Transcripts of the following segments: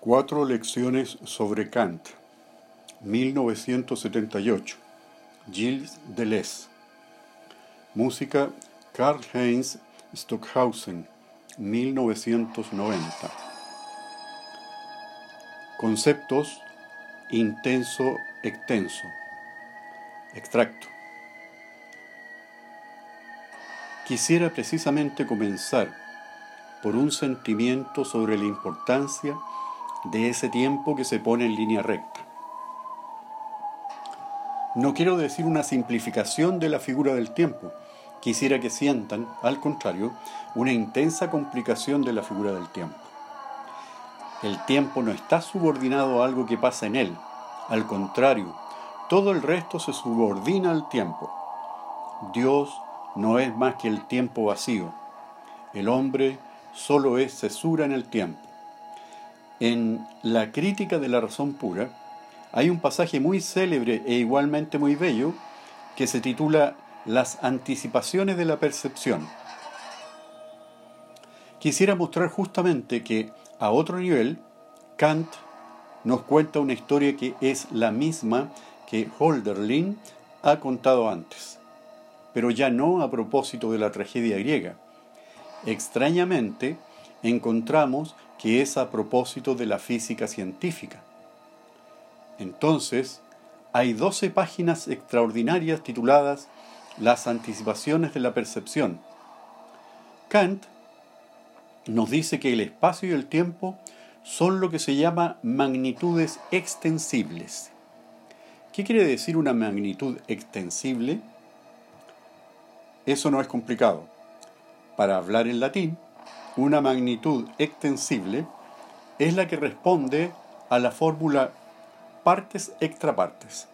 Cuatro lecciones sobre Kant, 1978, Gilles Deleuze. Música Karl-Heinz Stockhausen, 1990. Conceptos intenso, extenso. Extracto. Quisiera precisamente comenzar por un sentimiento sobre la importancia de ese tiempo que se pone en línea recta. No quiero decir una simplificación de la figura del tiempo, quisiera que sientan, al contrario, una intensa complicación de la figura del tiempo. El tiempo no está subordinado a algo que pasa en él, al contrario, todo el resto se subordina al tiempo. Dios no es más que el tiempo vacío. El hombre solo es cesura en el tiempo. En La crítica de la razón pura hay un pasaje muy célebre e igualmente muy bello que se titula Las anticipaciones de la percepción. Quisiera mostrar justamente que, a otro nivel, Kant nos cuenta una historia que es la misma que Holderlin ha contado antes, pero ya no a propósito de la tragedia griega. Extrañamente, encontramos que es a propósito de la física científica. Entonces, hay 12 páginas extraordinarias tituladas Las anticipaciones de la percepción. Kant nos dice que el espacio y el tiempo son lo que se llama magnitudes extensibles. ¿Qué quiere decir una magnitud extensible? Eso no es complicado. Para hablar en latín, una magnitud extensible es la que responde a la fórmula partes extrapartes.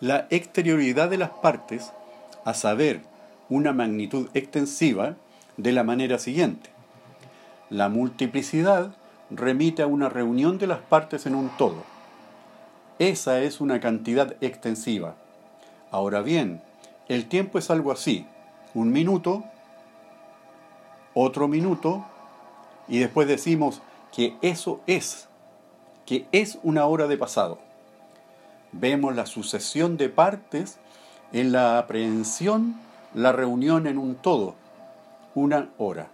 La exterioridad de las partes, a saber, una magnitud extensiva, de la manera siguiente. La multiplicidad remite a una reunión de las partes en un todo. Esa es una cantidad extensiva. Ahora bien, el tiempo es algo así. Un minuto otro minuto y después decimos que eso es, que es una hora de pasado. Vemos la sucesión de partes en la aprehensión, la reunión en un todo, una hora.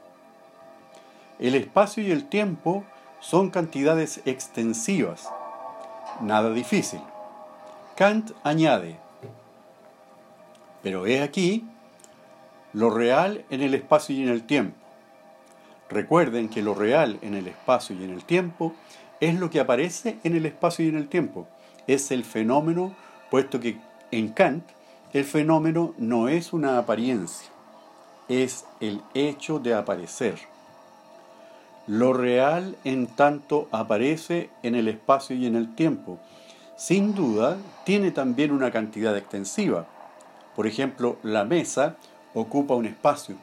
El espacio y el tiempo son cantidades extensivas, nada difícil. Kant añade, pero he aquí lo real en el espacio y en el tiempo. Recuerden que lo real en el espacio y en el tiempo es lo que aparece en el espacio y en el tiempo. Es el fenómeno, puesto que en Kant el fenómeno no es una apariencia, es el hecho de aparecer. Lo real en tanto aparece en el espacio y en el tiempo. Sin duda, tiene también una cantidad extensiva. Por ejemplo, la mesa ocupa un espacio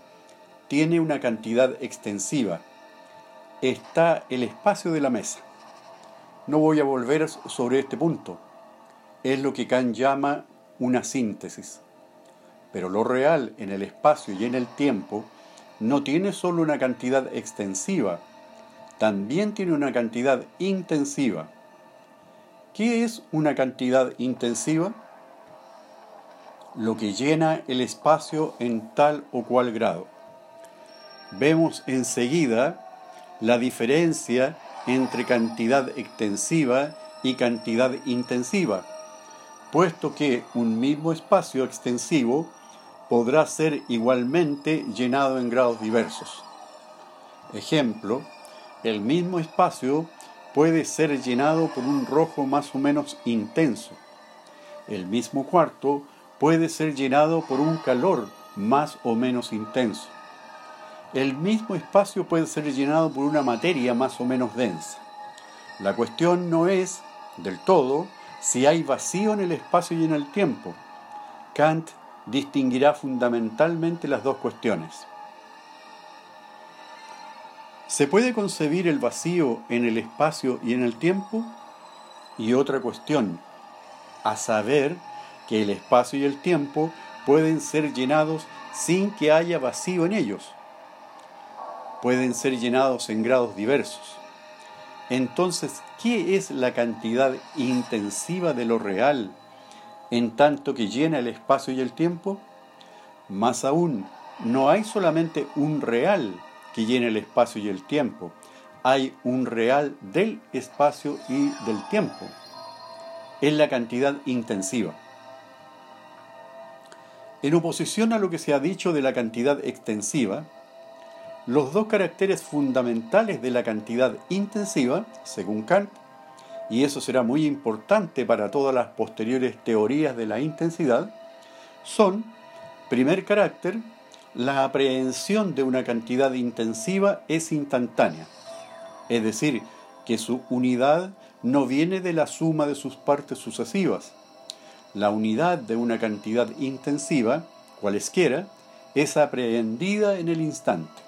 tiene una cantidad extensiva. Está el espacio de la mesa. No voy a volver sobre este punto. Es lo que Kant llama una síntesis. Pero lo real en el espacio y en el tiempo no tiene solo una cantidad extensiva, también tiene una cantidad intensiva. ¿Qué es una cantidad intensiva? Lo que llena el espacio en tal o cual grado vemos enseguida la diferencia entre cantidad extensiva y cantidad intensiva, puesto que un mismo espacio extensivo podrá ser igualmente llenado en grados diversos. Ejemplo, el mismo espacio puede ser llenado por un rojo más o menos intenso. El mismo cuarto puede ser llenado por un calor más o menos intenso el mismo espacio puede ser llenado por una materia más o menos densa. La cuestión no es, del todo, si hay vacío en el espacio y en el tiempo. Kant distinguirá fundamentalmente las dos cuestiones. ¿Se puede concebir el vacío en el espacio y en el tiempo? Y otra cuestión, a saber que el espacio y el tiempo pueden ser llenados sin que haya vacío en ellos pueden ser llenados en grados diversos. Entonces, ¿qué es la cantidad intensiva de lo real en tanto que llena el espacio y el tiempo? Más aún, no hay solamente un real que llena el espacio y el tiempo, hay un real del espacio y del tiempo. Es la cantidad intensiva. En oposición a lo que se ha dicho de la cantidad extensiva, los dos caracteres fundamentales de la cantidad intensiva, según Kant, y eso será muy importante para todas las posteriores teorías de la intensidad, son, primer carácter, la aprehensión de una cantidad intensiva es instantánea, es decir, que su unidad no viene de la suma de sus partes sucesivas. La unidad de una cantidad intensiva, cualesquiera, es aprehendida en el instante.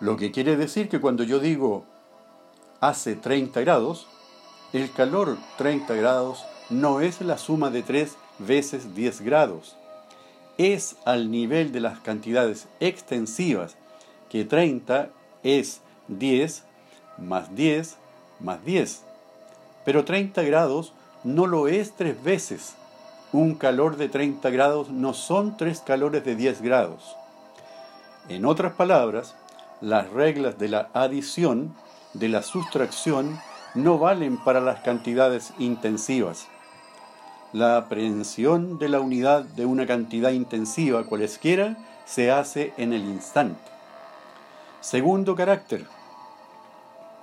Lo que quiere decir que cuando yo digo hace 30 grados, el calor 30 grados no es la suma de 3 veces 10 grados. Es al nivel de las cantidades extensivas, que 30 es 10 más 10 más 10. Pero 30 grados no lo es tres veces. Un calor de 30 grados no son tres calores de 10 grados. En otras palabras, las reglas de la adición, de la sustracción, no valen para las cantidades intensivas. La aprehensión de la unidad de una cantidad intensiva cualesquiera se hace en el instante. Segundo carácter,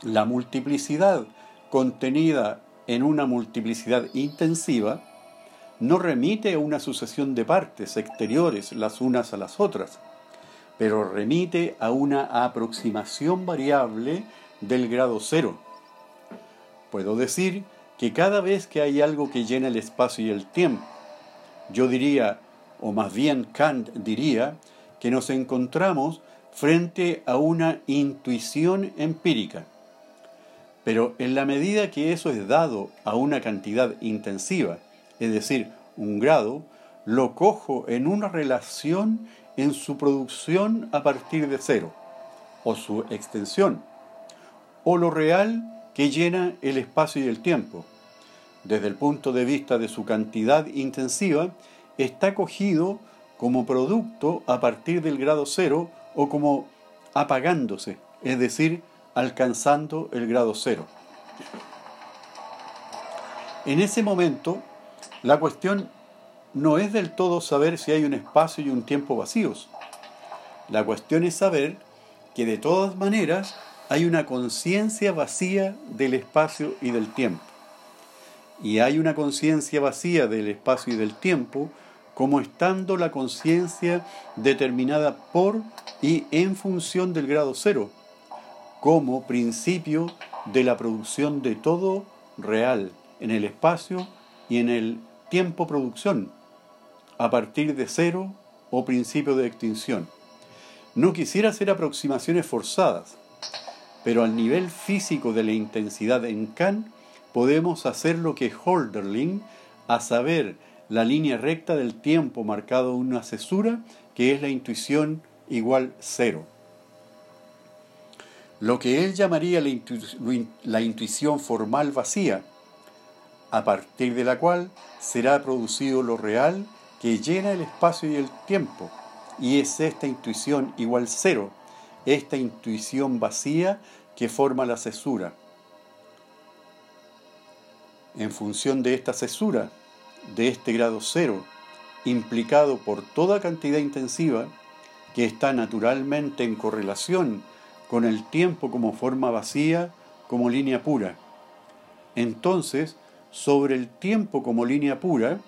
la multiplicidad contenida en una multiplicidad intensiva no remite a una sucesión de partes exteriores las unas a las otras, pero remite a una aproximación variable del grado cero. Puedo decir que cada vez que hay algo que llena el espacio y el tiempo, yo diría, o más bien Kant diría, que nos encontramos frente a una intuición empírica. Pero en la medida que eso es dado a una cantidad intensiva, es decir, un grado, lo cojo en una relación en su producción a partir de cero, o su extensión, o lo real que llena el espacio y el tiempo. Desde el punto de vista de su cantidad intensiva, está cogido como producto a partir del grado cero o como apagándose, es decir, alcanzando el grado cero. En ese momento, la cuestión no es del todo saber si hay un espacio y un tiempo vacíos. La cuestión es saber que de todas maneras hay una conciencia vacía del espacio y del tiempo. Y hay una conciencia vacía del espacio y del tiempo como estando la conciencia determinada por y en función del grado cero, como principio de la producción de todo real en el espacio y en el tiempo producción a partir de cero o principio de extinción. No quisiera hacer aproximaciones forzadas, pero al nivel físico de la intensidad en Kant podemos hacer lo que Holderlin, a saber, la línea recta del tiempo marcado en una cesura, que es la intuición igual cero. Lo que él llamaría la, la intuición formal vacía, a partir de la cual será producido lo real que llena el espacio y el tiempo. Y es esta intuición igual cero, esta intuición vacía que forma la cesura. En función de esta cesura, de este grado cero, implicado por toda cantidad intensiva, que está naturalmente en correlación con el tiempo como forma vacía, como línea pura. Entonces, sobre el tiempo como línea pura,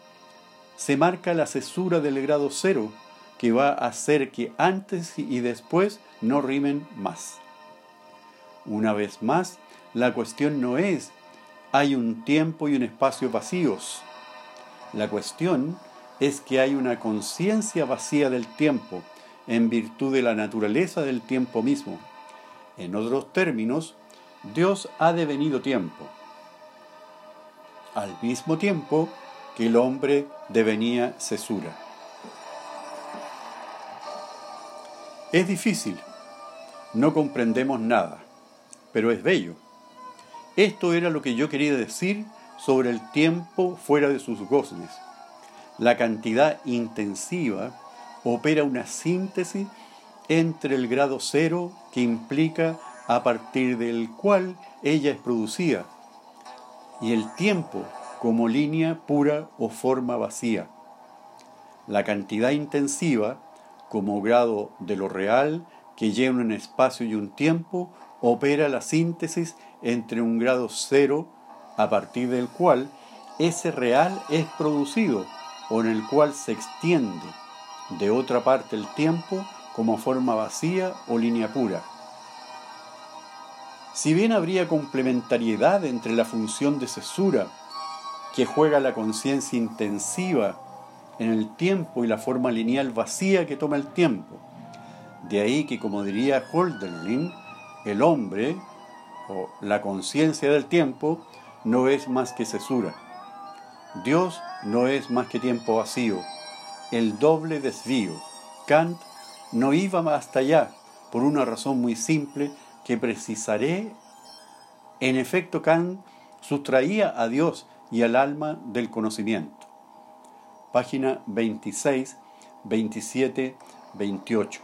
se marca la cesura del grado cero, que va a hacer que antes y después no rimen más. Una vez más, la cuestión no es hay un tiempo y un espacio vacíos. La cuestión es que hay una conciencia vacía del tiempo en virtud de la naturaleza del tiempo mismo. En otros términos, Dios ha devenido tiempo. Al mismo tiempo, que el hombre devenía cesura. Es difícil, no comprendemos nada. pero es bello. Esto era lo que yo quería decir sobre el tiempo fuera de sus goznes. La cantidad intensiva opera una síntesis entre el grado cero que implica a partir del cual ella es producida y el tiempo como línea pura o forma vacía. La cantidad intensiva como grado de lo real que lleva un espacio y un tiempo opera la síntesis entre un grado cero a partir del cual ese real es producido o en el cual se extiende de otra parte el tiempo como forma vacía o línea pura. Si bien habría complementariedad entre la función de cesura que juega la conciencia intensiva en el tiempo y la forma lineal vacía que toma el tiempo, de ahí que, como diría Holderlin, el hombre o la conciencia del tiempo no es más que cesura. Dios no es más que tiempo vacío, el doble desvío. Kant no iba hasta allá por una razón muy simple que precisaré. En efecto, Kant sustraía a Dios y al alma del conocimiento. Página 26, 27, 28.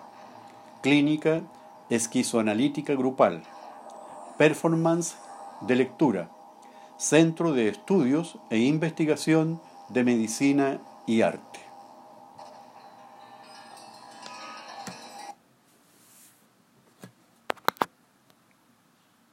Clínica esquizoanalítica grupal. Performance de lectura. Centro de Estudios e Investigación de Medicina y Arte.